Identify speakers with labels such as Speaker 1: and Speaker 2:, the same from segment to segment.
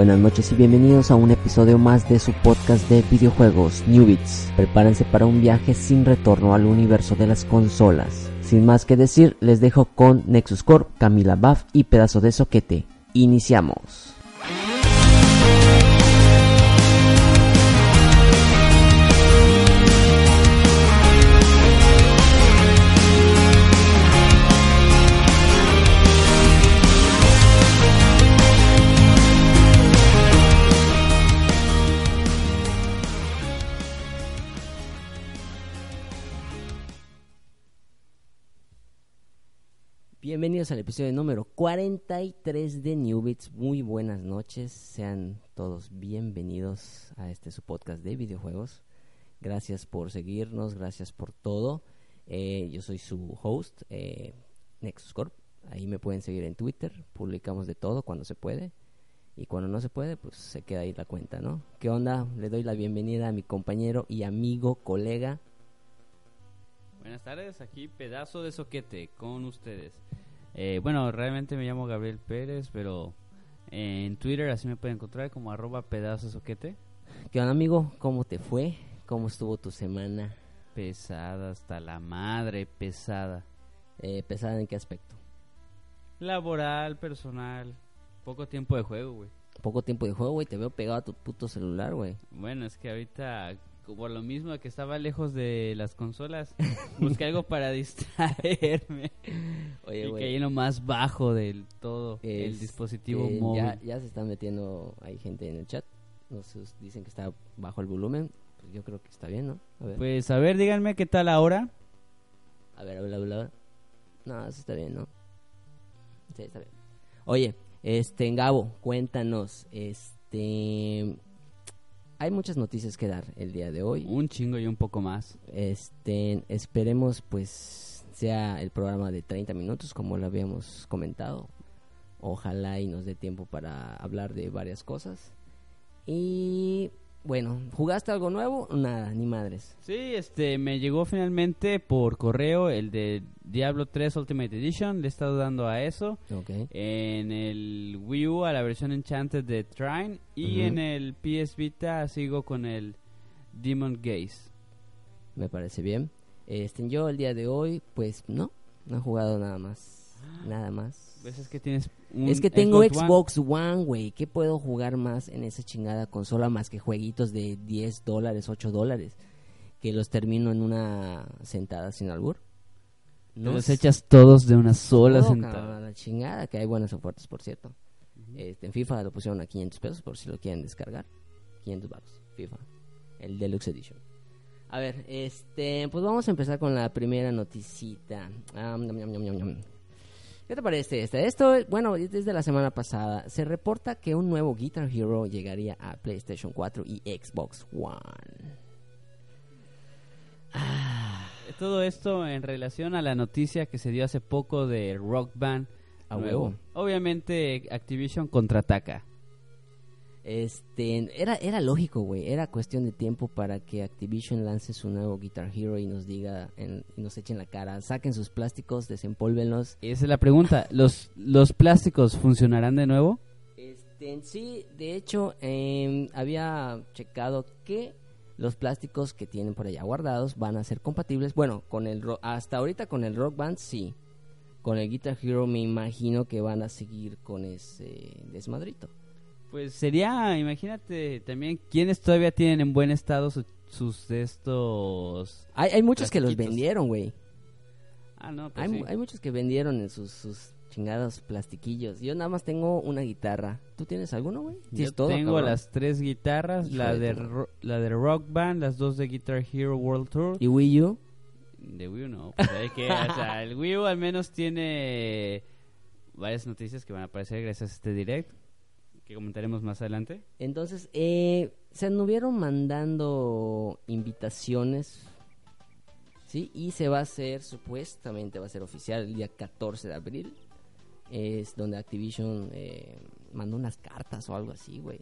Speaker 1: Buenas noches y bienvenidos a un episodio más de su podcast de videojuegos New Beats. Prepárense para un viaje sin retorno al universo de las consolas. Sin más que decir, les dejo con Nexus Corp, Camila Buff y Pedazo de Soquete. Iniciamos. Bienvenidos al episodio número 43 de New. Muy buenas noches. Sean todos bienvenidos a este su podcast de videojuegos. Gracias por seguirnos, gracias por todo. Eh, yo soy su host, eh, Nexus Corp. Ahí me pueden seguir en Twitter. Publicamos de todo cuando se puede. Y cuando no se puede, pues se queda ahí la cuenta, ¿no? ¿Qué onda? Le doy la bienvenida a mi compañero y amigo, colega,
Speaker 2: Buenas tardes, aquí pedazo de soquete con ustedes. Eh, bueno, realmente me llamo Gabriel Pérez, pero en Twitter así me pueden encontrar como arroba pedazo de soquete.
Speaker 1: ¿Qué onda, amigo? ¿Cómo te fue? ¿Cómo estuvo tu semana?
Speaker 2: Pesada hasta la madre, pesada.
Speaker 1: Eh, ¿Pesada en qué aspecto?
Speaker 2: Laboral, personal, poco tiempo de juego, güey.
Speaker 1: Poco tiempo de juego, güey. Te veo pegado a tu puto celular, güey.
Speaker 2: Bueno, es que ahorita, por lo mismo que estaba lejos de las consolas, busqué algo para distraerme.
Speaker 1: Oye,
Speaker 2: y
Speaker 1: güey.
Speaker 2: caí en lo más bajo del todo, el
Speaker 1: Este,
Speaker 2: dispositivo móvil.
Speaker 1: Ya, ya se están metiendo, hay gente en el chat. Nos dicen que está bajo el volumen. Pues yo creo que está bien, ¿no? A ver,
Speaker 2: Pues a ver, díganme qué tal ahora.
Speaker 1: a ver, a ver, a ver, a ver. No, eso está bien, ¿no? Sí, está bien. Oye, este, Gabo, cuéntanos, este... Hay muchas noticias que dar el día de hoy.
Speaker 2: Un chingo y un poco más.
Speaker 1: Este, esperemos pues sea el programa de 30 minutos como lo habíamos comentado. Ojalá y nos dé tiempo para hablar de varias cosas. Y bueno, ¿jugaste algo nuevo? Nada, ni madres.
Speaker 2: Sí, este, me llegó finalmente por correo el de Diablo 3 Ultimate Edition. Le he estado dando a eso. En el Wii U a la versión Enchanted de Trine. Y en el PS Vita sigo con el Demon Gaze.
Speaker 1: Me parece bien. Este, yo el día de hoy, pues no, no he jugado nada más. Nada más.
Speaker 2: ¿Ves? Es que tienes un
Speaker 1: Es que tengo. Xbox One, güey. ¿Qué puedo jugar más en esa chingada consola más que jueguitos de 10 dólares, 8 dólares? Que los termino en una sentada sin albur.
Speaker 2: Te los echas todos de una sola
Speaker 1: todo,
Speaker 2: sentada.
Speaker 1: la chingada, que hay buenas ofertas, por cierto. este, en FIFA lo pusieron a 500 pesos por si lo quieren descargar. 500 baros, FIFA. El Deluxe Edition. A ver, este, pues vamos a empezar con la primera noticita. Ñam, ñam, ñam, ñam. ¿Qué te parece esta? Esto, bueno, es desde la semana pasada. Se reporta que un nuevo Guitar Hero llegaría a PlayStation 4 y Xbox One.
Speaker 2: Todo esto en relación a la noticia que se dio hace poco de Rock Band.
Speaker 1: A huevo.
Speaker 2: Obviamente Activision contraataca.
Speaker 1: Este, era, era lógico, güey. Era cuestión de tiempo para que Activision lance su nuevo Guitar Hero y nos diga, en- y nos echen la cara. Saquen sus plásticos, desempólvenlos.
Speaker 2: Esa es la pregunta. ¿Los, los plásticos funcionarán de nuevo?
Speaker 1: Este, en sí, de hecho, em, había checado que los plásticos que tienen por allá guardados van a ser compatibles. Bueno, con el hasta ahorita con el Rock Band sí. con el Guitar Hero me imagino que van a seguir con ese desmadrito.
Speaker 2: Pues sería, imagínate también quiénes todavía tienen en buen estado su- sus de estos...
Speaker 1: Hay, hay muchos que los vendieron, güey.
Speaker 2: Ah, no, pues
Speaker 1: Hay,
Speaker 2: sí.
Speaker 1: mu- hay muchos que vendieron en sus, sus chingados plastiquillos. Yo nada más tengo una guitarra. ¿Tú tienes alguno, güey?
Speaker 2: Yo
Speaker 1: todo,
Speaker 2: tengo
Speaker 1: cabrón.
Speaker 2: las tres guitarras,
Speaker 1: Hijo
Speaker 2: la
Speaker 1: de
Speaker 2: ro- la de Rock Band, las dos de Guitar Hero World Tour.
Speaker 1: ¿Y Wii U?
Speaker 2: De Wii U no, pues hay que, o sea, el Wii U al menos tiene varias noticias que van a aparecer gracias a este direct que comentaremos más adelante.
Speaker 1: Entonces, eh, se anduvieron mandando invitaciones, ¿sí? Y se va a hacer, supuestamente va a ser oficial el día 14 de abril. Es donde Activision eh, mandó unas cartas o algo así, güey.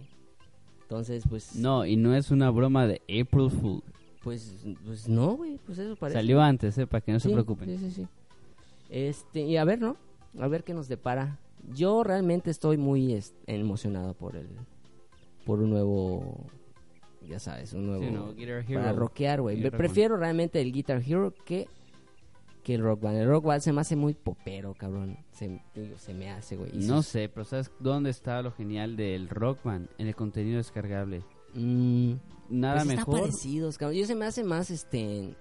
Speaker 1: Entonces, pues...
Speaker 2: No, y no es una broma de April Fool.
Speaker 1: Pues, pues no, güey, pues eso parece.
Speaker 2: Salió antes, eh, para que no se preocupen.
Speaker 1: Sí, sí, sí. Este, y a ver, ¿no? A ver qué nos depara. Yo realmente estoy muy emocionado por el por un nuevo ya sabes, un nuevo
Speaker 2: Sí, no, Guitar Hero.
Speaker 1: para rockear, güey. Prefiero realmente el Guitar Hero que que el Rock Band. El Rock Band se me hace muy popero, cabrón. Se, digo, se me hace, güey.
Speaker 2: No sé, pero ¿sabes dónde está lo genial del Rock Band? En el contenido descargable.
Speaker 1: Mm,
Speaker 2: Nada
Speaker 1: pues
Speaker 2: mejor.
Speaker 1: Está parecidos, cabrón. Yo se me hace más este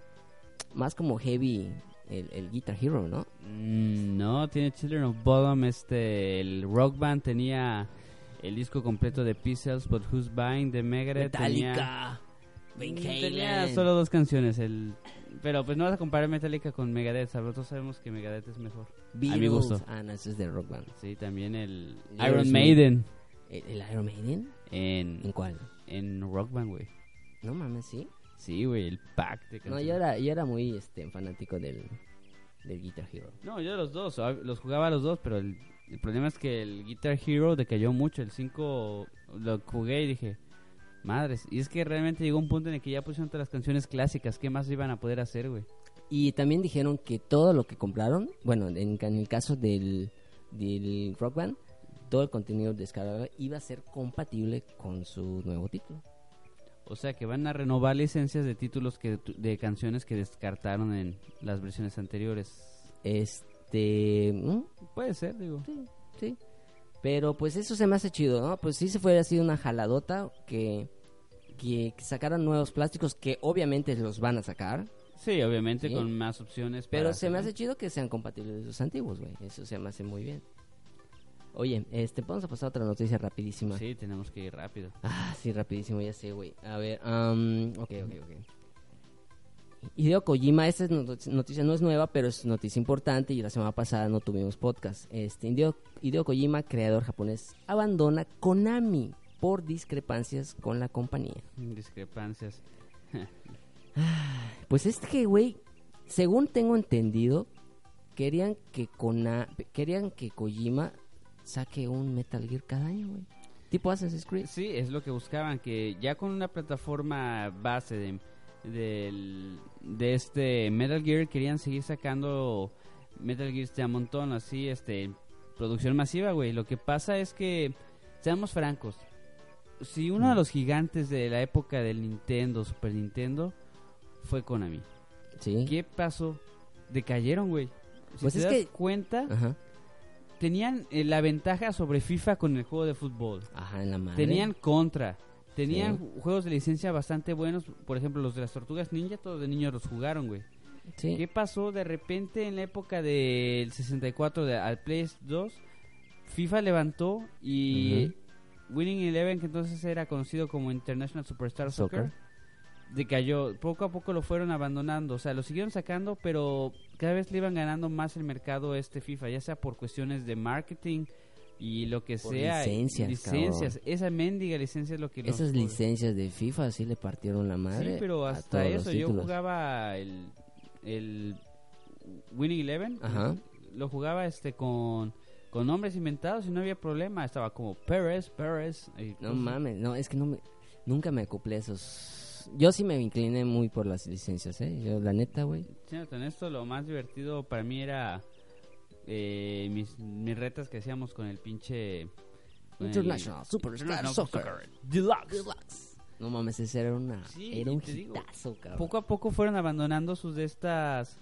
Speaker 1: más como heavy el, el Guitar Hero, ¿no?
Speaker 2: Mm, no, tiene Children of Bodom. Este, el Rock Band tenía el disco completo de Pixels, But Who's Buying de Megadeth.
Speaker 1: Metallica,
Speaker 2: Mm, tenía solo dos canciones. El, pero pues no vas a comparar Metallica con Megadeth. ¿sabes? Todos sabemos que Megadeth es mejor.
Speaker 1: Beatles.
Speaker 2: A mi gusto.
Speaker 1: Ah, no, ese es de Rock Band.
Speaker 2: Sí, también el. Iron Maiden
Speaker 1: ¿El, el Iron Maiden? ¿En
Speaker 2: en,
Speaker 1: cuál?
Speaker 2: en Rock Band, güey.
Speaker 1: No mames, ¿sí?
Speaker 2: Sí, güey, el pack de
Speaker 1: No,
Speaker 2: canciones.
Speaker 1: yo era, yo era muy este, fanático del, del Guitar Hero.
Speaker 2: No, yo los dos, ah, los jugaba los dos, pero el, el problema es que el Guitar Hero decayó mucho. El 5 lo jugué y dije, madres. Y es que realmente llegó un punto en el que ya pusieron todas las canciones clásicas. ¿Qué más iban a poder hacer, güey?
Speaker 1: Y también dijeron que todo lo que compraron, bueno, en, en el caso del, del Rock Band, todo el contenido descargable iba a ser compatible con su nuevo título.
Speaker 2: O sea que van a renovar licencias de títulos que de canciones que descartaron en las versiones anteriores.
Speaker 1: Este.
Speaker 2: Puede ser, digo.
Speaker 1: Sí, sí. Pero pues eso se me hace chido, ¿no? Pues sí se fue así una jaladota que, que, que sacaran nuevos plásticos que obviamente los van a sacar.
Speaker 2: Sí, obviamente
Speaker 1: Sí.
Speaker 2: con más opciones.
Speaker 1: Pero se me hace chido que sean compatibles los antiguos, güey. Eso se me hace muy bien. Oye, este, vamos a pasar a otra noticia rapidísima.
Speaker 2: Sí, tenemos que ir rápido.
Speaker 1: Ah, sí, rapidísimo, ya sé, güey. A ver, um, ok, ok, ok. Hideo Kojima, esta es not- noticia no es nueva, pero es noticia importante y la semana pasada no tuvimos podcast. Este, Hideo, Hideo Kojima, creador japonés, abandona Konami por discrepancias con la compañía.
Speaker 2: Discrepancias.
Speaker 1: Pues es que, güey, según tengo entendido, querían que Kona, querían que Kojima saque un Metal Gear cada año, güey. Tipo Assassin's Creed.
Speaker 2: Sí, es lo que buscaban, que ya con una plataforma base de, del- de este Metal Gear querían seguir sacando Metal Gear de a montón, así, este, producción masiva, güey. Lo que pasa es que, seamos francos, si uno de los gigantes de la época del Nintendo, Super Nintendo, fue Konami.
Speaker 1: Sí.
Speaker 2: ¿Qué pasó? Decayeron, güey. Si
Speaker 1: Pues
Speaker 2: te
Speaker 1: es
Speaker 2: das
Speaker 1: que-
Speaker 2: cuenta,
Speaker 1: Ajá.
Speaker 2: Tenían eh, la ventaja sobre FIFA con el juego de fútbol.
Speaker 1: Ajá, en la madre.
Speaker 2: Tenían contra. Tenían
Speaker 1: Sí.
Speaker 2: juegos de licencia bastante buenos. Por ejemplo, los de las tortugas ninja, todos de niños los jugaron, güey.
Speaker 1: Sí.
Speaker 2: ¿Qué pasó de repente en la época del 64 de, al Play 2? FIFA levantó y Winning Eleven, que entonces era conocido como International Superstar Soccer,
Speaker 1: Soccer.
Speaker 2: decayó. Poco a poco lo fueron abandonando. O sea, lo siguieron sacando, pero cada vez le iban ganando más el mercado este FIFA, ya sea por cuestiones de marketing y lo que
Speaker 1: Por
Speaker 2: sea.
Speaker 1: licencias,
Speaker 2: licencias. Esa mendiga licencia es lo que los-
Speaker 1: Esas licencias de FIFA sí le partieron la madre.
Speaker 2: Sí, pero hasta eso, yo jugaba el, el Winning Eleven,
Speaker 1: Ajá.
Speaker 2: lo jugaba este con, con nombres inventados y no había problema, estaba como Pérez, Pérez.
Speaker 1: No mames, no, es que no me, nunca me acoplé a esos. Yo sí me incliné muy por las licencias, ¿eh? Yo, la neta, güey.
Speaker 2: Siéndote honesto, lo más divertido para mí era eh, mis, mis retas que hacíamos con el pinche... con el-
Speaker 1: International Superstar Soccer.
Speaker 2: Deluxe.
Speaker 1: No mames, ese era, una,
Speaker 2: Sí,
Speaker 1: era un
Speaker 2: digo,
Speaker 1: hitazo, cabrón.
Speaker 2: Poco a poco fueron abandonando sus de estas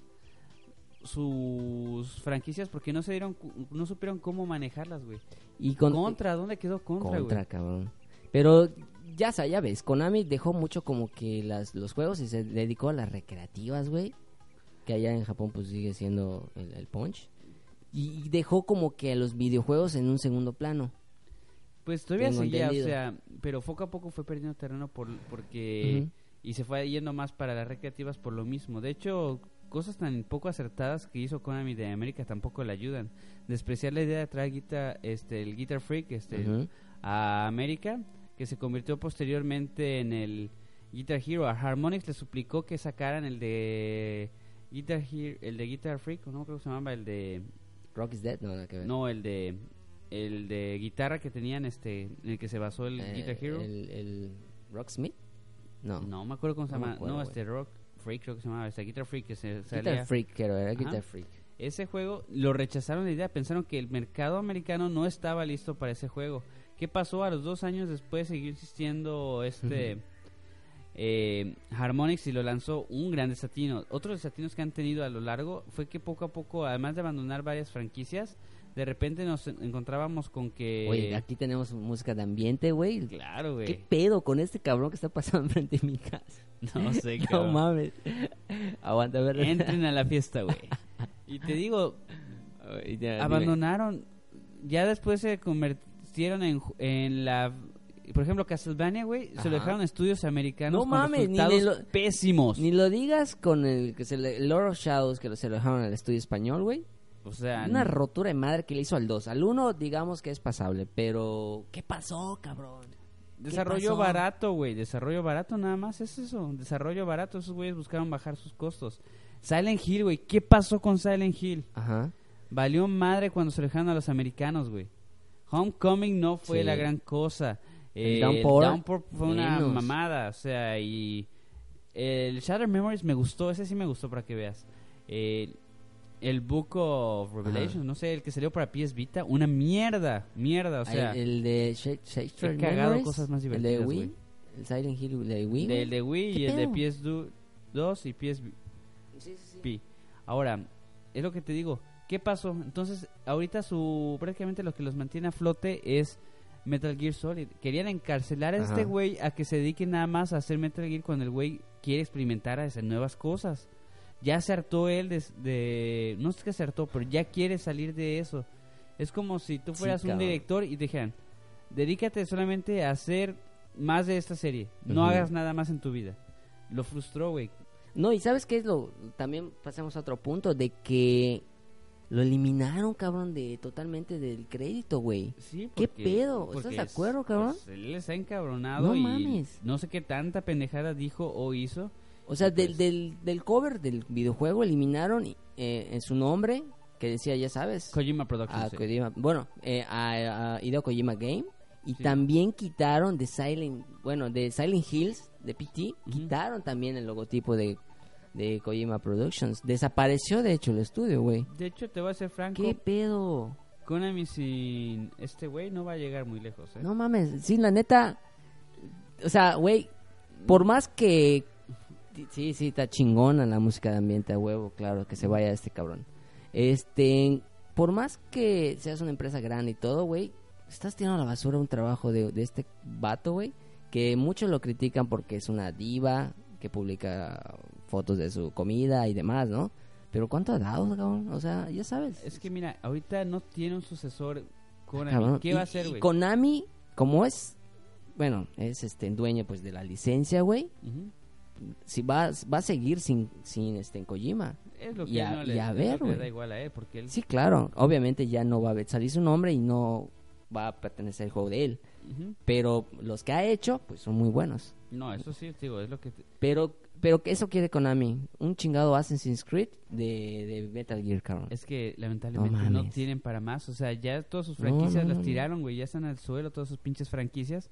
Speaker 2: sus franquicias porque no se dieron, no supieron cómo manejarlas, güey.
Speaker 1: Y con,
Speaker 2: Contra, ¿dónde quedó Contra,
Speaker 1: Contra,
Speaker 2: güey?
Speaker 1: cabrón. Pero ya, sa- ya ves, Konami dejó mucho como que las, los juegos y se dedicó a las recreativas, güey. Que allá en Japón pues sigue siendo el, el punch. Y y dejó como que a los videojuegos en un segundo plano.
Speaker 2: Pues todavía
Speaker 1: Tengo
Speaker 2: seguía, o sea, pero poco a poco fue perdiendo terreno por, porque... Y se fue yendo más para las recreativas por lo mismo. De hecho, cosas tan poco acertadas que hizo Konami de América tampoco le ayudan. Despreciar la idea de traer guita- este, el Guitar Freak este, a América, que se convirtió posteriormente en el Guitar Hero. A Harmonix le suplicó que sacaran el de Guitar Hero, el de Guitar Freak, no creo que se llamaba el de
Speaker 1: Rock is Dead, no, nada que ver.
Speaker 2: no, el de el de guitarra que tenían este en el que se basó el
Speaker 1: Eh,
Speaker 2: Guitar Hero.
Speaker 1: El, el Rocksmith. No.
Speaker 2: No me acuerdo cómo se
Speaker 1: No
Speaker 2: llama.
Speaker 1: acuerdo,
Speaker 2: no, este Rock Freak creo que se llamaba, este Guitar Freak que se salía.
Speaker 1: Guitar Freak, creo, era
Speaker 2: Ajá.
Speaker 1: Guitar Freak.
Speaker 2: Ese juego lo rechazaron la idea, pensaron que el mercado americano no estaba listo para ese juego. ¿Qué pasó? A los dos años después siguió existiendo este eh, Harmonix y lo lanzó un gran desatino. Otros desatinos que han tenido a lo largo fue que poco a poco, además de abandonar varias franquicias, de repente nos en- encontrábamos con que...
Speaker 1: Oye, aquí tenemos música de ambiente, güey.
Speaker 2: Claro,
Speaker 1: ¿Qué
Speaker 2: güey.
Speaker 1: pedo con este cabrón que está pasando enfrente de mi casa?
Speaker 2: No sé,
Speaker 1: No
Speaker 2: cabrón.
Speaker 1: mames. Aguanta, a ver.
Speaker 2: Entren a la fiesta, güey. Y te digo,
Speaker 1: dime.
Speaker 2: abandonaron, ya después se convirtieron en, en la... Por ejemplo, Castlevania, güey, se lo dejaron a estudios americanos
Speaker 1: No
Speaker 2: con
Speaker 1: mames,
Speaker 2: resultados
Speaker 1: lo-
Speaker 2: pésimos.
Speaker 1: Ni lo digas con el que se le, Lord of Shadows que se lo dejaron al estudio español, güey.
Speaker 2: O sea,
Speaker 1: Una rotura de madre que le hizo al 2. Al 1 digamos que es pasable, pero ¿qué pasó, cabrón?
Speaker 2: desarrollo
Speaker 1: pasó?
Speaker 2: barato, güey, desarrollo barato nada más es eso, desarrollo barato, esos güeyes buscaron bajar sus costos. Silent Hill, güey, ¿qué pasó con Silent Hill?
Speaker 1: Ajá.
Speaker 2: Valió madre cuando se lo dejaron a los americanos, güey. Homecoming no fue
Speaker 1: Sí.
Speaker 2: la gran cosa.
Speaker 1: El
Speaker 2: Eh,
Speaker 1: Downpour,
Speaker 2: Downpour fue una
Speaker 1: menos.
Speaker 2: mamada, o sea, y el Shattered Memories me gustó, ese sí me gustó para que veas. Eh, el Book of Revelations,
Speaker 1: Ajá.
Speaker 2: no sé, el que salió para PS Vita, una mierda, mierda, o sea,
Speaker 1: el, el de
Speaker 2: cagado
Speaker 1: Memories,
Speaker 2: cosas más
Speaker 1: El de
Speaker 2: divertidas,
Speaker 1: Wii.
Speaker 2: güey.
Speaker 1: El Silent Hill de Wii.
Speaker 2: del de Wii
Speaker 1: ¿Qué
Speaker 2: y el de
Speaker 1: pedo?
Speaker 2: PS2 y PSP.
Speaker 1: Sí, sí, sí.
Speaker 2: Ahora, es lo que te digo. ¿Qué pasó? Entonces, ahorita su prácticamente lo que los mantiene a flote es Metal Gear Solid. Querían encarcelar a
Speaker 1: Ajá.
Speaker 2: este güey a que se dedique nada más a hacer Metal Gear cuando el güey quiere experimentar a hacer nuevas cosas. Ya se hartó él de, de- no es que se hartó, pero ya quiere salir de eso. Es como si tú
Speaker 1: Sí,
Speaker 2: fueras un director y te dijeran, dedícate solamente a hacer más de esta serie. No hagas nada más en tu vida. Lo frustró, güey.
Speaker 1: No, y ¿sabes qué es lo? También pasamos a otro punto de que lo eliminaron, cabrón, de totalmente del crédito, güey.
Speaker 2: Sí,
Speaker 1: ¿Qué
Speaker 2: porque-
Speaker 1: pedo? ¿Estás de acuerdo, cabrón?
Speaker 2: pues, él está encabronado
Speaker 1: No
Speaker 2: y
Speaker 1: mames.
Speaker 2: no sé qué tanta pendejada dijo o hizo.
Speaker 1: O sea, del,
Speaker 2: Pues-
Speaker 1: del, del cover del videojuego eliminaron eh, en su nombre, que decía, ya sabes,
Speaker 2: Kojima Productions.
Speaker 1: a
Speaker 2: sí.
Speaker 1: Kojima- bueno, eh, a, a Hideo Kojima Game. Y
Speaker 2: Sí.
Speaker 1: también quitaron de Silent, bueno, de Silent Hills, de PT,
Speaker 2: Ujú.
Speaker 1: quitaron también el logotipo de, de Kojima Productions. Desapareció, de hecho, el estudio, güey.
Speaker 2: De hecho, te voy a ser franco.
Speaker 1: ¿Qué pedo?
Speaker 2: Konami sin este güey no va a llegar muy lejos. ¿eh?
Speaker 1: No mames, sí, la neta. O sea, güey, por más que. Sí, sí, está chingona la música de ambiente a huevo, claro, que se vaya este cabrón. Este. Por más que seas una empresa grande y todo, güey, estás tirando a la basura un trabajo de, de este vato, güey, que muchos lo critican porque es una diva que publica fotos de su comida y demás, ¿no? Pero ¿cuánto ha dado, cabrón? O sea, ya sabes.
Speaker 2: Es que mira, ahorita no tiene un sucesor Konami.
Speaker 1: Cabrón.
Speaker 2: ¿Qué
Speaker 1: Y-
Speaker 2: va a hacer, güey?
Speaker 1: Konami, como es, bueno, es este dueño pues de la licencia, güey. Si va, va a seguir sin, sin este en Kojima.
Speaker 2: Es lo que
Speaker 1: Y a-
Speaker 2: no le,
Speaker 1: y a ver, güey.
Speaker 2: da igual a él, porque él...
Speaker 1: Sí, claro. Obviamente ya no va a salir su nombre y no va a pertenecer al juego de él. Pero los que ha hecho, pues son muy buenos.
Speaker 2: No, eso sí, digo, es lo que... te-
Speaker 1: Pero, pero eso quiere Konami. Un chingado Assassin's Creed de, de Metal Gear, cabrón.
Speaker 2: Es que lamentablemente no, tienen para más. O sea, ya todas sus franquicias
Speaker 1: no,
Speaker 2: las
Speaker 1: no,
Speaker 2: tiraron, güey. Ya están al suelo todas sus pinches franquicias.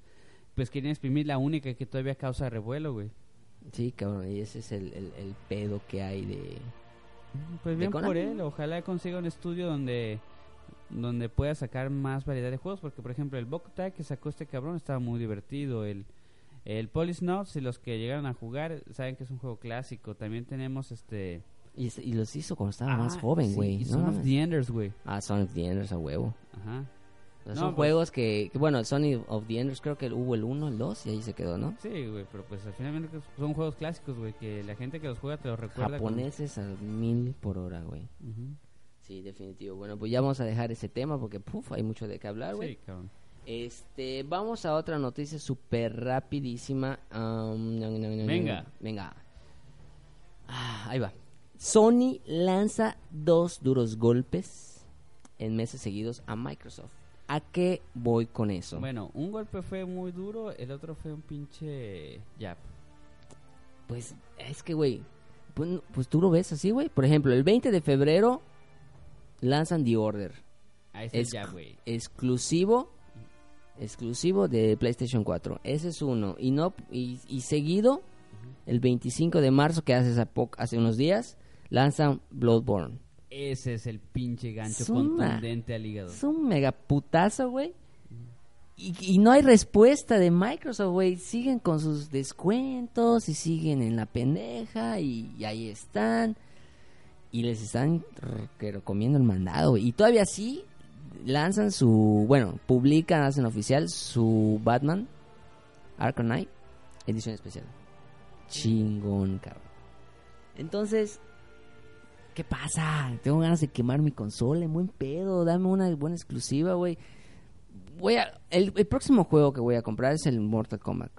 Speaker 2: Pues quieren exprimir la única que todavía causa revuelo, güey.
Speaker 1: Sí, cabrón. Y ese es el, el, el pedo que hay de...
Speaker 2: Pues
Speaker 1: De
Speaker 2: bien por él. Ojalá consiga un estudio donde donde pueda sacar más variedad de juegos. Porque, por ejemplo, el Bokutai que sacó este cabrón estaba muy divertido. El, el Police Notes y los que llegaron a jugar saben que es un juego clásico. También tenemos este
Speaker 1: Y, y los hizo cuando estaba más
Speaker 2: Ah,
Speaker 1: joven,
Speaker 2: sí,
Speaker 1: güey. no
Speaker 2: Son of the Enders, güey.
Speaker 1: Ah, Son of the Enders a huevo.
Speaker 2: Ajá.
Speaker 1: O sea,
Speaker 2: No,
Speaker 1: son
Speaker 2: pues-
Speaker 1: juegos que, que, bueno, Sony of the Enders creo que hubo el 1, el 2 y ahí se quedó, ¿no?
Speaker 2: Sí, güey, pero pues al final son juegos clásicos, güey, que la gente que los juega te los recuerda. con-
Speaker 1: Japoneses a mil por hora, güey. Sí, definitivo. Bueno, pues ya vamos a dejar ese tema porque, puf, hay mucho de qué hablar, güey.
Speaker 2: Sí, cabrón.
Speaker 1: Este, vamos a otra noticia súper rapidísima.
Speaker 2: Venga.
Speaker 1: Venga. Ah, ahí va. Sony lanza dos duros golpes en meses seguidos a Microsoft. ¿A qué voy con eso?
Speaker 2: Bueno, un golpe fue muy duro, el otro fue un pinche jab.
Speaker 1: Pues es que, güey, pues, pues tú lo ves así, güey. Por ejemplo, el 20 de febrero lanzan The Order.
Speaker 2: Ahí está
Speaker 1: Es-
Speaker 2: jab, güey.
Speaker 1: exclusivo exclusivo de PlayStation 4 ese es uno. Y no y, y seguido el 25 de marzo que hace hace, unos días lanzan Bloodborne.
Speaker 2: Ese es el pinche gancho contundente al hígado.
Speaker 1: es un mega putazo güey. Y, y no hay respuesta de Microsoft güey. Siguen con sus descuentos y siguen en la pendeja y, y ahí están. Y les están comiendo el mandado y todavía sí lanzan su bueno publican hacen oficial su Batman Arkham Knight edición especial chingón cabrón entonces ¿qué pasa? tengo ganas de quemar mi consola en buen pedo dame una buena exclusiva güey voy a el, el próximo juego que voy a comprar es el Mortal Kombat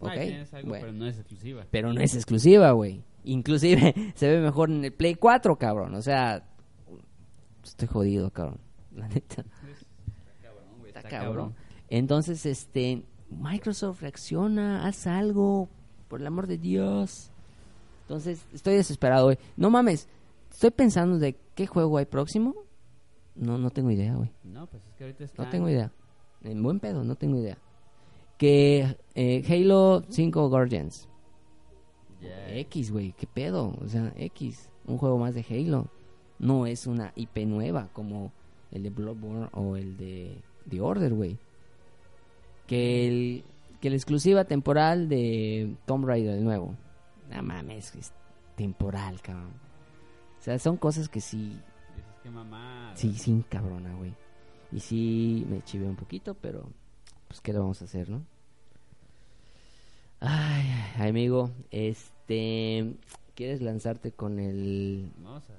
Speaker 1: ¿ok?
Speaker 2: Ah, tienes algo,
Speaker 1: Bueno.
Speaker 2: pero no es exclusiva.
Speaker 1: Pero no es exclusiva, güey. Inclusive se ve mejor en el Play 4, cabrón. O sea, estoy jodido, cabrón. La neta.
Speaker 2: Cabrón, güey,
Speaker 1: Está cabrón. Entonces, este, Microsoft reacciona, haz algo, por el amor de Dios. Entonces, estoy desesperado, güey. No mames, estoy pensando de qué juego hay próximo. No, no tengo idea, güey.
Speaker 2: No, pues es que ahorita está.
Speaker 1: No tengo idea. En buen pedo, no tengo idea. Que eh, Halo 5 Guardians. X, güey, qué pedo. O sea, X, un juego más de Halo. No es una IP nueva como el de Bloodborne o el de The Order, güey. Que el que la exclusiva temporal de Tomb Raider, el nuevo. No mames, es temporal, cabrón. O sea, son cosas que sí,
Speaker 2: Dices que mamá.
Speaker 1: sí, sin cabrona, güey. Y sí me chivé un poquito, pero pues qué le vamos a hacer, ¿no? Ay, amigo, este, ¿quieres lanzarte con el
Speaker 2: Vamos a,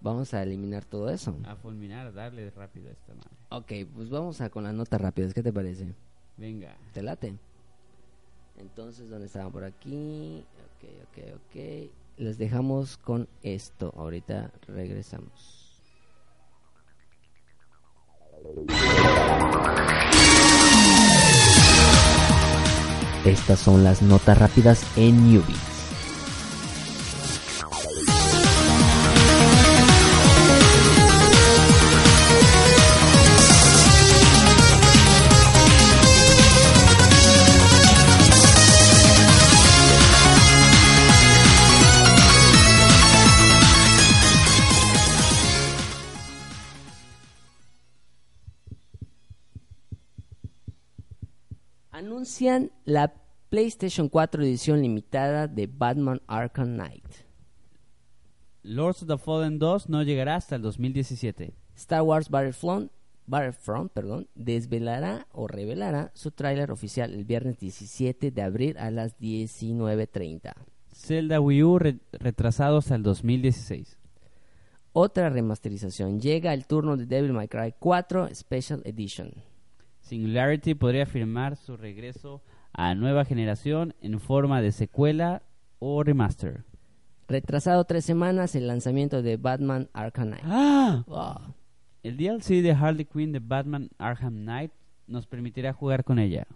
Speaker 1: vamos a eliminar todo eso?
Speaker 2: a fulminar, darle rápido a esta madre.
Speaker 1: Ok, pues vamos a con las notas rápidas, ¿qué te parece?
Speaker 2: Venga.
Speaker 1: ¿Te late? Entonces, ¿dónde estaban? Por aquí. Ok, ok, ok. Les dejamos con esto. Ahorita regresamos. Estas son las notas rápidas en Newbie. Anuncian la PlayStation 4 edición limitada de Batman Arkham Knight.
Speaker 2: Lords of the Fallen 2 no llegará hasta el 2017.
Speaker 1: Star Wars Battlefront, Battlefront perdón, desvelará o revelará su tráiler oficial el viernes 17 de abril a las 19.30.
Speaker 2: Zelda Wii U re- retrasado hasta el 2016.
Speaker 1: Otra remasterización. Llega el turno de Devil May Cry 4 Special Edition.
Speaker 2: Singularity podría firmar su regreso a nueva generación en forma de secuela o remaster.
Speaker 1: Retrasado tres semanas el lanzamiento de Batman Arkham Knight.
Speaker 2: ¡Ah!
Speaker 1: Wow.
Speaker 2: El DLC de Harley Quinn de Batman Arkham Knight nos permitirá jugar con ella.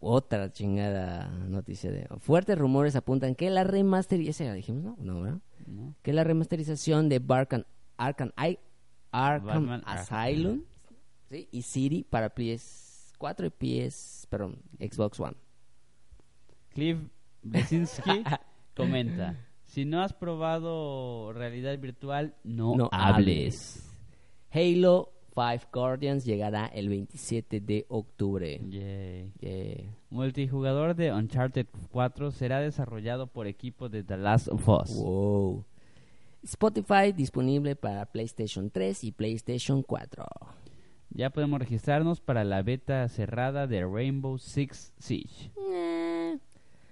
Speaker 1: Otra chingada noticia de... Fuertes rumores apuntan que la remasterización... ¿Esa la dijimos? No, no, ¿verdad?
Speaker 2: ¿no?
Speaker 1: Que la remasterización de Barkan, Arkham, Arkham
Speaker 2: Batman
Speaker 1: Asylum ¿sí? y City para PS4 y PS... Perdón, Xbox One.
Speaker 2: Cliff Blesinski comenta: Si no has probado realidad virtual, no,
Speaker 1: No
Speaker 2: hables.
Speaker 1: Halo Five Guardians llegará el 27 de octubre. Yeah.
Speaker 2: Multijugador de Uncharted 4 será desarrollado por equipos de The Last of Us.
Speaker 1: Wow. Spotify disponible para PlayStation 3 y PlayStation 4.
Speaker 2: Ya podemos registrarnos para la beta cerrada de Rainbow Six Siege.
Speaker 1: Eh,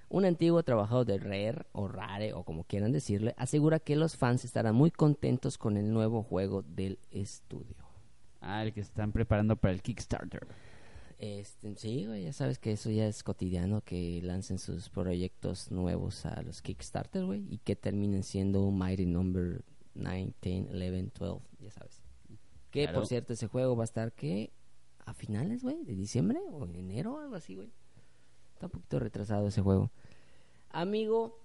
Speaker 1: Un antiguo trabajador de Rare o Rare o como quieran decirle asegura que los fans estarán muy contentos con el nuevo juego del estudio.
Speaker 2: Ah, el que están preparando para el Kickstarter.
Speaker 1: Este, sí, güey, ya sabes que eso ya es cotidiano que lancen sus proyectos nuevos a los Kickstarter, güey, y que terminen siendo Mighty Number 9, 10, 11, 12, ya sabes. Que
Speaker 2: Claro.
Speaker 1: por cierto ese juego va a estar que a finales, güey, de diciembre o en enero, algo así, güey. Está un poquito retrasado ese juego. Amigo,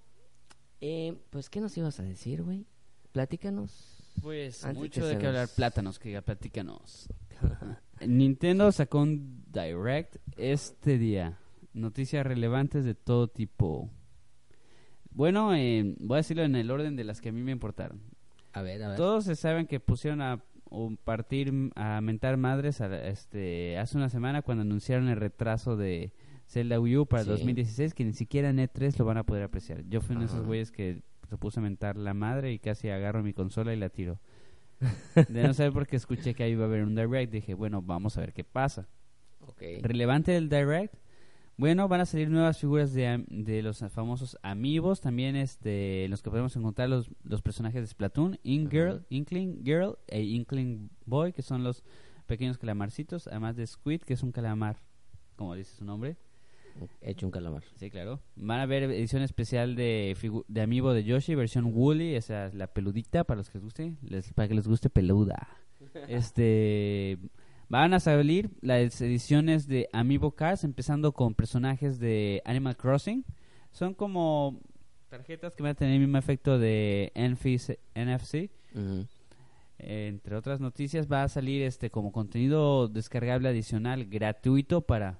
Speaker 1: eh, pues ¿qué nos ibas a decir, güey? Platícanos.
Speaker 2: Pues
Speaker 1: Antes
Speaker 2: mucho de que hablar
Speaker 1: nos-
Speaker 2: plátanos, que ya platícanos. Nintendo sacó un Direct este día. Noticias relevantes de todo tipo. Bueno, eh, voy a decirlo en el orden de las que a mí me importaron.
Speaker 1: A ver, a ver.
Speaker 2: Todos se saben que pusieron a o partir a mentar madres a- este hace una semana cuando anunciaron el retraso de Zelda Wii U para
Speaker 1: Sí.
Speaker 2: 2016 que ni siquiera en E3 lo van a poder apreciar. Yo fui uno de esos güeyes que se puso a mentar la madre y casi agarro mi consola y la tiro. De no saber por qué escuché que ahí iba a haber un direct, dije, bueno, vamos a ver qué pasa. Relevante del direct. Bueno, van a salir nuevas figuras de, de los famosos amigos, también este, en los que podemos encontrar los, los personajes de Splatoon, Ingirl,
Speaker 1: Ajá.
Speaker 2: Inkling Girl e Inkling Boy, que son los pequeños calamarcitos, además de Squid, que es un calamar, como dice su nombre.
Speaker 1: Hecho un calamar.
Speaker 2: Sí, claro. Van a ver edición especial de, de Amiibo de Yoshi, versión Woolly, esa es la peludita, para los que les guste, les, para que les guste peluda. Este, van a salir las ediciones de Amiibo Cards, empezando con personajes de Animal Crossing. Son como tarjetas que van a tener el mismo efecto de NFC. Eh, entre otras noticias, va a salir este como contenido descargable adicional gratuito para...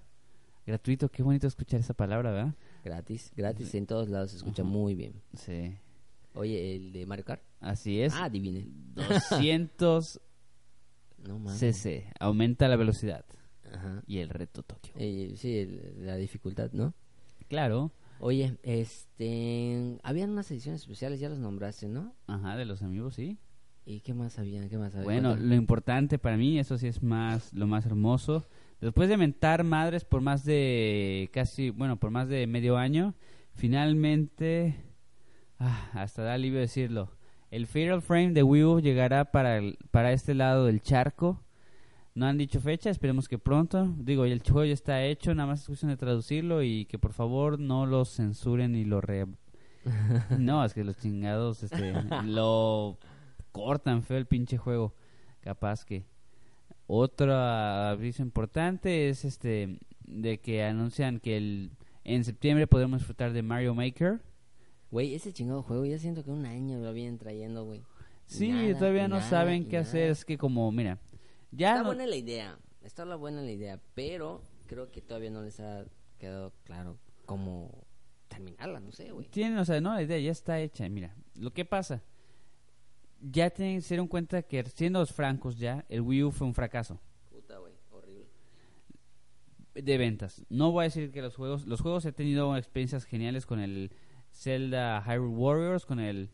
Speaker 2: Gratuito, qué bonito escuchar esa palabra, ¿verdad?
Speaker 1: Gratis, gratis en todos lados se escucha muy bien.
Speaker 2: Sí.
Speaker 1: Oye, el de Mario Kart.
Speaker 2: Así es.
Speaker 1: Ah, adivine.
Speaker 2: 200
Speaker 1: No
Speaker 2: cc. Aumenta la velocidad.
Speaker 1: Ajá.
Speaker 2: Y el reto Tokio.
Speaker 1: Eh, sí, el- la dificultad, ¿no?
Speaker 2: Claro.
Speaker 1: Oye, este, habían unas ediciones especiales, ya los nombraste, ¿no?
Speaker 2: Ajá, de los amigos, sí.
Speaker 1: ¿Y qué más había? ¿Qué más había?
Speaker 2: Bueno, lo importante para mí, eso sí es más lo más hermoso. Después de mentar madres por más de casi, bueno, por más de medio año, finalmente, ah, hasta da alivio decirlo, el Fatal Frame de Wii U llegará para, el- para este lado del charco. No han dicho fecha, esperemos que pronto. Digo, el juego ya está hecho, nada más es cuestión de traducirlo y que por favor no lo censuren y lo re... no, es que los chingados este, lo cortan feo el pinche juego. Capaz que. Otro aviso importante es este de que anuncian que el, en septiembre podremos disfrutar de Mario Maker.
Speaker 1: Güey, ese chingado juego ya siento que un año lo vienen trayendo, güey.
Speaker 2: Sí,
Speaker 1: nada,
Speaker 2: todavía no
Speaker 1: nada,
Speaker 2: saben qué
Speaker 1: nada.
Speaker 2: hacer. Es que como, mira, ya
Speaker 1: Está
Speaker 2: no-
Speaker 1: buena la idea, está la buena la idea, pero creo que todavía no les ha quedado claro cómo terminarla, no sé, güey.
Speaker 2: tienen, o sea, no, la idea ya está hecha. Mira, lo que pasa, ya tienen, se dieron cuenta que siendo francos ya, el Wii U fue un fracaso.
Speaker 1: Puta, güey, horrible.
Speaker 2: de ventas. No voy a decir que los juegos, los juegos he tenido experiencias geniales con el Zelda Hyrule Warriors, con el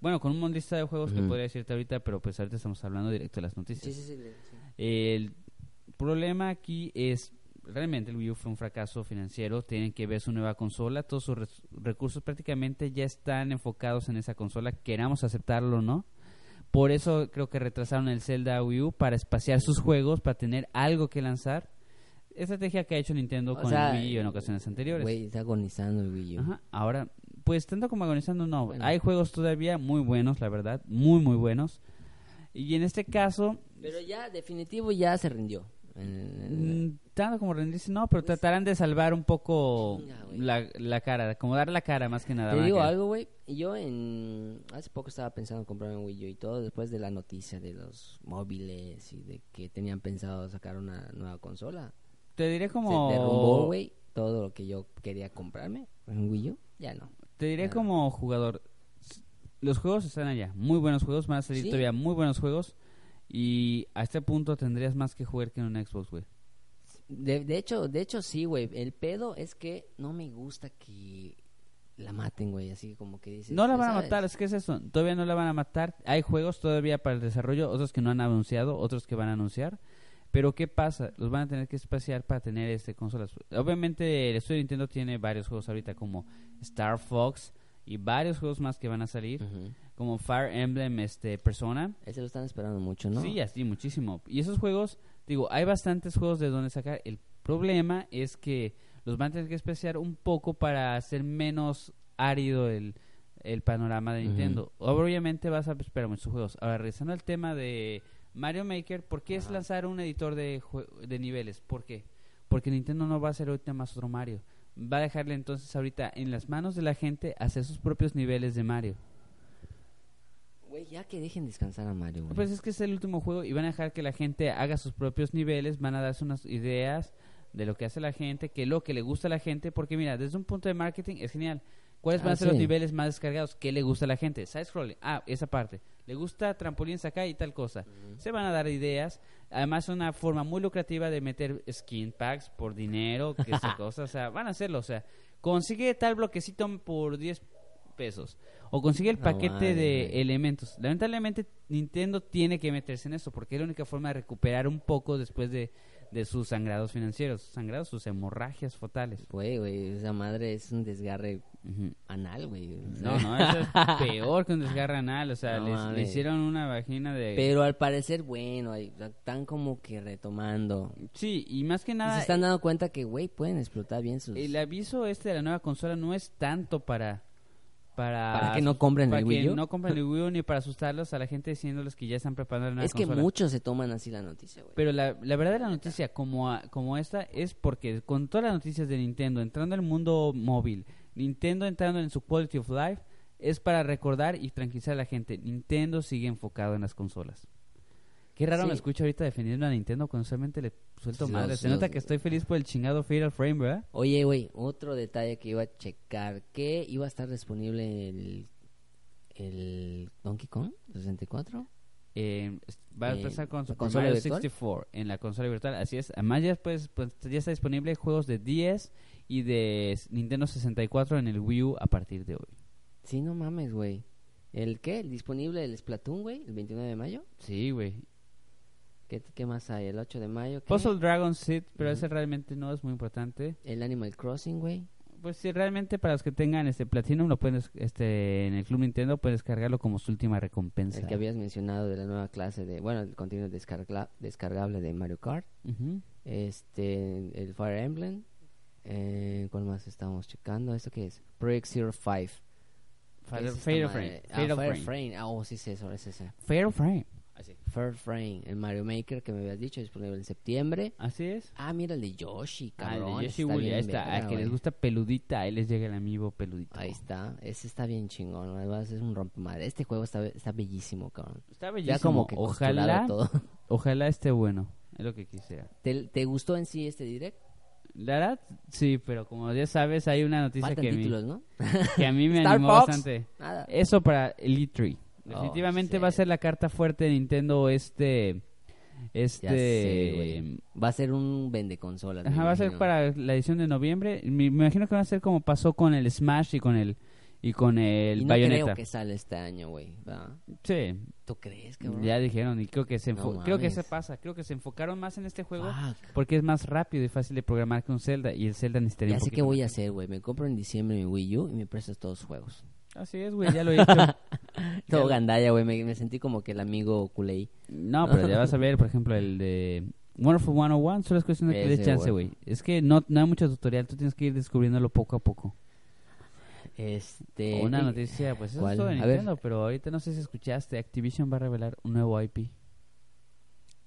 Speaker 2: bueno, con un montón de lista de juegos que
Speaker 1: Ujú.
Speaker 2: podría decirte ahorita, pero pues ahorita estamos hablando directo de las noticias.
Speaker 1: Sí, sí, sí.
Speaker 2: El problema aquí es realmente el Wii U fue un fracaso financiero, tienen que ver su nueva consola, todos sus recursos prácticamente ya están enfocados en esa consola, queramos aceptarlo o no. Por eso creo que retrasaron el Zelda Wii U para espaciar sus juegos, para tener algo que lanzar. Estrategia que ha hecho Nintendo
Speaker 1: O
Speaker 2: con
Speaker 1: sea,
Speaker 2: el Wii U en ocasiones anteriores.
Speaker 1: Güey, está agonizando el Wii U.
Speaker 2: Ajá, ahora, pues tanto como agonizando, no.
Speaker 1: Bueno.
Speaker 2: Hay juegos todavía muy buenos, la verdad, muy, muy buenos. Y en este caso,
Speaker 1: Pero ya, definitivo, ya se rindió.
Speaker 2: Mm, tanto como rendirse, no, pero tratarán de salvar un poco
Speaker 1: Chinga,
Speaker 2: la, la cara, como dar la cara más que nada.
Speaker 1: Te digo algo, güey. Yo en hace poco estaba pensando en comprarme un Wii U y todo después de la noticia de los móviles y de que tenían pensado sacar una nueva consola.
Speaker 2: Te diré
Speaker 1: Se
Speaker 2: como...
Speaker 1: derrumbó, güey, todo lo que yo quería comprarme en Wii U. Ya no.
Speaker 2: Te diré como jugador, los juegos están allá, muy buenos juegos, van a salir
Speaker 1: Sí.
Speaker 2: todavía muy buenos juegos. Y a este punto tendrías más que jugar que en un Xbox, güey.
Speaker 1: De, de hecho, de hecho sí, güey. El pedo es que no me gusta que la maten, güey. Así como que dices.
Speaker 2: No la van a matar, es que es eso. Todavía no la van a matar. Hay juegos todavía para el desarrollo, otros que no han anunciado, otros que van a anunciar. Pero ¿qué pasa? Los van a tener que espaciar para tener este consolas. Obviamente el estudio de Nintendo tiene varios juegos ahorita como Star Fox y varios juegos más que van a salir, como Fire Emblem este Persona.
Speaker 1: Ese lo están esperando mucho, ¿no?
Speaker 2: Sí, así muchísimo. Y esos juegos, digo, hay bastantes juegos de donde sacar. El problema es que los van a tener que especiar un poco para hacer menos árido el, el panorama de. Nintendo. Obviamente vas a esperar muchos juegos. Ahora, regresando al tema de Mario Maker, ¿por qué es lanzar un editor de, jue- de niveles? ¿Por qué? Porque Nintendo no va a hacer ahorita más otro Mario. Va a dejarle entonces ahorita en las manos de la gente hacer sus propios niveles de Mario.
Speaker 1: Güey, ya que dejen descansar a Mario.
Speaker 2: Pues es que es el último juego y van a dejar que la gente haga sus propios niveles, van a darse unas ideas de lo que hace la gente, que lo que le gusta a la gente, porque mira, desde un punto de marketing es genial. ¿Cuáles van
Speaker 1: Ah,
Speaker 2: a ser los niveles más descargados? ¿Qué le gusta a la gente? Side scrolling. Ah, esa parte. Le gusta trampolines acá y tal cosa. Se van a dar ideas. Además, es una forma muy lucrativa de meter skin packs por dinero, que esa cosa. O sea, van a hacerlo. O sea, consigue tal bloquecito por 10 pesos. O consigue el paquete de elementos. Lamentablemente, Nintendo tiene que meterse en esto porque es la única forma de recuperar un poco después de, de sus sangrados financieros. Sangrados, sus hemorragias fotales.
Speaker 1: Güey, güey, esa madre es un desgarre anal, güey.
Speaker 2: No, no, eso es peor que un desgarre anal. O sea,
Speaker 1: No
Speaker 2: les- le hicieron una vagina de.
Speaker 1: Pero al parecer, bueno, están como que retomando.
Speaker 2: Sí, y más que nada.
Speaker 1: se están dando cuenta que, güey, pueden explotar bien sus...
Speaker 2: El aviso este de la nueva consola no es tanto para. Para,
Speaker 1: Para que no compren
Speaker 2: para
Speaker 1: el
Speaker 2: que
Speaker 1: Wii U.
Speaker 2: no compren el Wii U ni para asustarlos a la gente diciéndoles que ya están preparando la nueva
Speaker 1: es que muchos se toman así la noticia, güey.
Speaker 2: Pero la, la verdadera noticia como, a- como esta es porque con todas las noticias de Nintendo entrando al mundo móvil, Nintendo entrando en su quality of life, es para recordar y tranquilizar a la gente. Nintendo sigue enfocado en las consolas. Qué raro
Speaker 1: Sí.
Speaker 2: me escucho ahorita defendiendo a Nintendo cuando solamente le suelto
Speaker 1: Sí,
Speaker 2: madre. Se nota que estoy feliz por el chingado Fatal Frame, ¿verdad?
Speaker 1: Oye, güey, otro detalle que iba a checar, que iba a estar disponible el, el Donkey Kong 64.
Speaker 2: Eh, va a
Speaker 1: Eh,
Speaker 2: empezar con
Speaker 1: ¿la
Speaker 2: Super
Speaker 1: consola
Speaker 2: Mario
Speaker 1: virtual?
Speaker 2: 64 en la consola virtual. Así es. Además, ya, pues, pues, ya está disponible juegos de 10 y de Nintendo 64 en el Wii U a partir de hoy.
Speaker 1: Sí, no mames, güey. ¿El qué? ¿El disponible el Splatoon, güey? ¿El 29 de mayo?
Speaker 2: Sí, güey.
Speaker 1: ¿Qué, qué más hay? ¿El 8 de mayo? ¿qué?
Speaker 2: Puzzle Dragon Seed, pero ese realmente no es muy importante.
Speaker 1: El Animal Crossing, güey.
Speaker 2: Pues sí, realmente para los que tengan este Platinum, lo pueden, este, en el Club Nintendo, pueden descargarlo como su última recompensa.
Speaker 1: El que habías mencionado de la nueva clase de... Bueno, el contenido descarga- descargable de Mario Kart. Este, el Fire Emblem. Eh, ¿Cuál más estamos checando? ¿Esto qué es? Project Zero Five. ¿Qué
Speaker 2: Fatal
Speaker 1: es esta
Speaker 2: Fatal
Speaker 1: madre?
Speaker 2: Frame.
Speaker 1: Ah, Fire
Speaker 2: Frame.
Speaker 1: Ah, oh, sí, sí, eso, es ese.
Speaker 2: Frame. Así.
Speaker 1: Fair Frame, el Mario Maker que me habías dicho, disponible en septiembre.
Speaker 2: Así es.
Speaker 1: Ah, mira el de Yoshi,
Speaker 2: ah,
Speaker 1: cabrón. Ah,
Speaker 2: Yoshi está
Speaker 1: está.
Speaker 2: A que les gusta peludita, ahí les llega el amigo peludito.
Speaker 1: Ahí está, ese está bien chingón. Además, es un rompemadre. Este juego está, está bellísimo, cabrón.
Speaker 2: Está bellísimo. Ojalá,
Speaker 1: todo.
Speaker 2: ojalá esté bueno. Es lo que quisiera.
Speaker 1: ¿Te, gustó en sí este direct?
Speaker 2: La verdad, sí, pero como ya sabes, hay una noticia que,
Speaker 1: títulos, ¿no?
Speaker 2: que a mí me animó bastante. Eso para el
Speaker 1: E3.
Speaker 2: Definitivamente
Speaker 1: shit.
Speaker 2: va a ser la carta fuerte de Nintendo este... Este...
Speaker 1: Sé. Va a ser un vende consolas.
Speaker 2: Ajá, va a ser para la edición de noviembre. Me, me imagino que va a ser como pasó con el Smash y con el y con el
Speaker 1: y no
Speaker 2: Bayonetta.
Speaker 1: creo que sale este año, güey.
Speaker 2: Sí,
Speaker 1: ¿Tú crees, cabrón?
Speaker 2: ya dijeron y creo que se
Speaker 1: No
Speaker 2: creo que eso pasa, creo que se enfocaron más en este juego
Speaker 1: Fuck.
Speaker 2: porque es más rápido y fácil de programar que un Zelda y el Zelda necesitaría
Speaker 1: Ya
Speaker 2: un
Speaker 1: sé qué voy a hacer, güey. Me compro en diciembre mi Wii U y me prestas todos los juegos.
Speaker 2: Así es, güey, ya lo he hecho.
Speaker 1: Todo gandalla, güey. Me, me sentí como que el amigo culé.
Speaker 2: No, pero ya vas a ver, por ejemplo, el de Wonderful 101, solo es cuestión de que le des
Speaker 1: Ese,
Speaker 2: chance,
Speaker 1: güey.
Speaker 2: Es que no, no hay mucho tutorial, tú tienes que ir descubriéndolo poco a poco.
Speaker 1: Este.
Speaker 2: Una noticia, pues eso es todo de
Speaker 1: A ver.
Speaker 2: Nintendo, pero ahorita no sé si escuchaste, Activision va a revelar un nuevo IP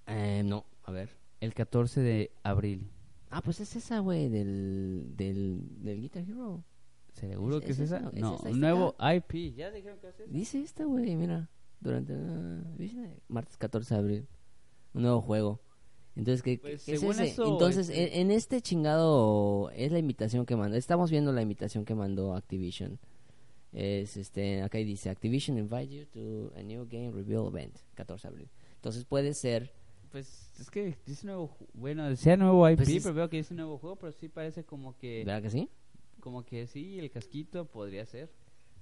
Speaker 1: Eh, no, a ver.
Speaker 2: el 14 de abril.
Speaker 1: Ah, pues es esa, güey, del, del, del Guitar Hero.
Speaker 2: ¿Seguro
Speaker 1: ¿Es-
Speaker 2: que es,
Speaker 1: es
Speaker 2: esa?
Speaker 1: esa? ¿Es
Speaker 2: No,
Speaker 1: esa?
Speaker 2: Un
Speaker 1: está.
Speaker 2: nuevo IP. ¿Ya dijeron que es esa?
Speaker 1: Dice esta, güey, mira. Durante. ah. Martes 14 de abril. Un nuevo juego. Entonces, ¿qué,
Speaker 2: Pues,
Speaker 1: qué es ese?
Speaker 2: eso,
Speaker 1: Entonces,
Speaker 2: este-
Speaker 1: en, en este chingado. Es la invitación que mandó. Estamos viendo la invitación que mandó Activision. Es este. Acá dice: Activision invite you to a new game reveal event. 14 de abril. Entonces puede ser...
Speaker 2: Pues es que dice nuevo, bueno, decía nuevo IP,
Speaker 1: Pues es-
Speaker 2: pero veo que dice nuevo juego, pero sí parece como que,
Speaker 1: ¿Verdad que sí?
Speaker 2: Como que sí, el casquito podría ser.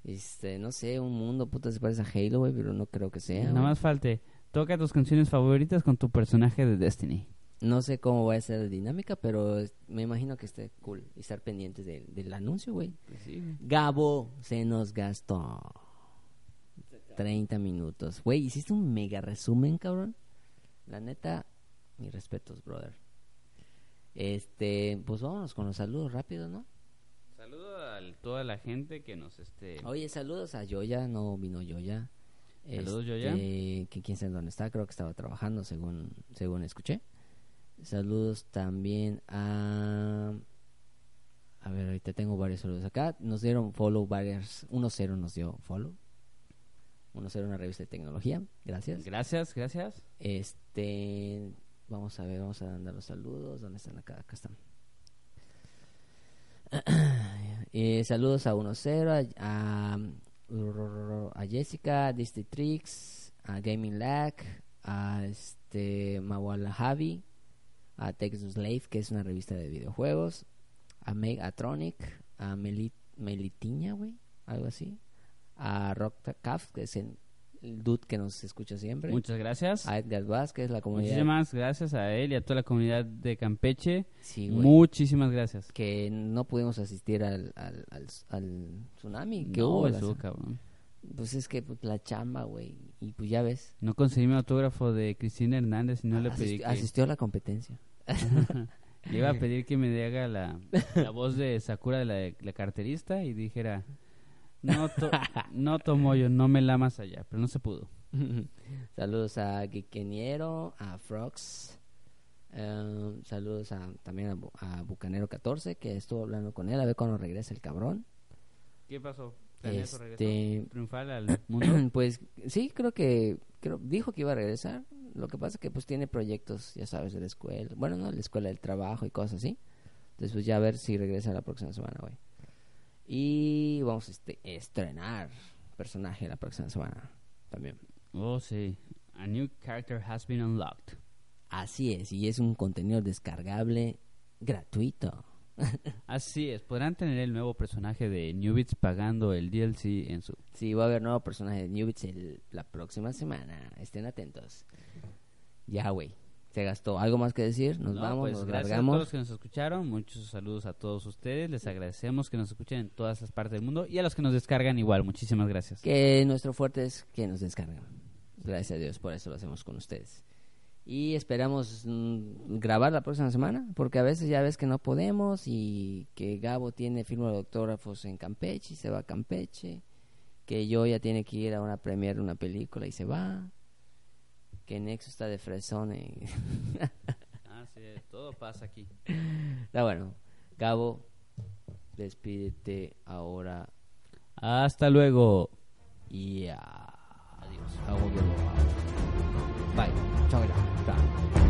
Speaker 1: Este, no sé, un mundo, puta, se parece a Halo, güey, pero no creo que sea.
Speaker 2: Nada más falte, toca tus canciones favoritas con tu personaje de Destiny.
Speaker 1: No sé cómo va a ser la dinámica, pero me imagino que esté cool y estar pendientes del- del anuncio, güey.
Speaker 2: Pues sí, güey.
Speaker 1: Gabo se nos gastó 30 minutos. Güey, hiciste un mega resumen, cabrón. La neta, mis respetos, brother. Este, pues vámonos con los saludos rápidos, ¿no?
Speaker 2: Toda la gente que nos este
Speaker 1: Oye, saludos a Yoya, no vino Yoya.
Speaker 2: Saludos,
Speaker 1: Este,
Speaker 2: Yoya.
Speaker 1: Que quién sabe dónde está, creo que estaba trabajando, según, según escuché. Saludos también a. A ver, ahorita tengo varios saludos acá. Nos dieron follow varias. 1-0 nos dio follow. 1-0 una revista de tecnología. Gracias.
Speaker 2: Gracias, gracias.
Speaker 1: Este. Vamos a ver, vamos a mandar los saludos. ¿Dónde están acá? Acá están. Eh, saludos a 1-0, a, a, Jessica, a a Gaming Lag, a este Mawala Javi, a Texas Slave, que es una revista de videojuegos, a Megatronic, a Meli- Melitiña, güey, algo así, a Rock Caf, que es el, el dude que nos escucha siempre,
Speaker 2: Muchas gracias.
Speaker 1: a Edgar Vázquez, la comunidad.
Speaker 2: Muchísimas gracias a él y a toda la comunidad de Campeche.
Speaker 1: Sí, güey.
Speaker 2: Muchísimas gracias.
Speaker 1: que no pudimos asistir al, al, al, al tsunami que
Speaker 2: No,
Speaker 1: hubo.
Speaker 2: eso, cabrón.
Speaker 1: pues es que pues, la chamba, güey. Y pues ya ves.
Speaker 2: No conseguí mi autógrafo de Cristina Hernández y no le
Speaker 1: asist-
Speaker 2: pedí que...
Speaker 1: Asistió a la competencia.
Speaker 2: Le iba a pedir que me haga la, la voz de Sakura, de la, la carterista, y dijera, no, to, no tomo yo, no me lamas allá, pero no se pudo.
Speaker 1: saludos a Geekeniero, a Frogs. eh, saludos a, también a, Bu- a Bucanero 14, que estuvo hablando con él, a ver cuándo regresa el cabrón.
Speaker 2: ¿Qué pasó? ¿Planeas su regreso
Speaker 1: Este,
Speaker 2: triunfal al mundo?
Speaker 1: pues sí, creo que creo, dijo que iba a regresar. Lo que pasa que pues tiene proyectos, ya sabes, de la escuela. Bueno, no, de la escuela del trabajo y cosas así. Entonces pues ya a ver si regresa la próxima semana, güey. Y vamos a este, estrenar personaje la próxima semana también.
Speaker 2: Oh, sí. A new character has been unlocked.
Speaker 1: Así es, y es un contenido descargable gratuito.
Speaker 2: Así es, podrán tener el nuevo personaje de Newbits pagando el DLC en su...
Speaker 1: Sí, va a haber nuevo personaje de Newbits la próxima semana. Estén atentos. Ya, güey. Se gastó. ¿Algo más que decir? Nos
Speaker 2: No,
Speaker 1: vamos,
Speaker 2: pues,
Speaker 1: nos
Speaker 2: gracias a
Speaker 1: largamos.
Speaker 2: todos los que nos escucharon. Muchos saludos a todos ustedes. Les agradecemos que nos escuchen en todas las partes del mundo y a los que nos descargan igual. Muchísimas gracias.
Speaker 1: Que nuestro fuerte es que nos descargan. Gracias a Dios, por eso lo hacemos con ustedes. Y esperamos mm, grabar la próxima semana, porque a veces ya ves que no podemos y que Gabo tiene firma de autógrafos en Campeche y se va a Campeche, que yo ya tiene que ir a una premiere de una película y se va, que Nexo está de fresón y...
Speaker 2: Así es, todo pasa aquí.
Speaker 1: Está bueno. Gabo, despídete ahora
Speaker 2: Hasta luego.
Speaker 1: y adiós. Lo hago. Bye. Chao, chao. Chao.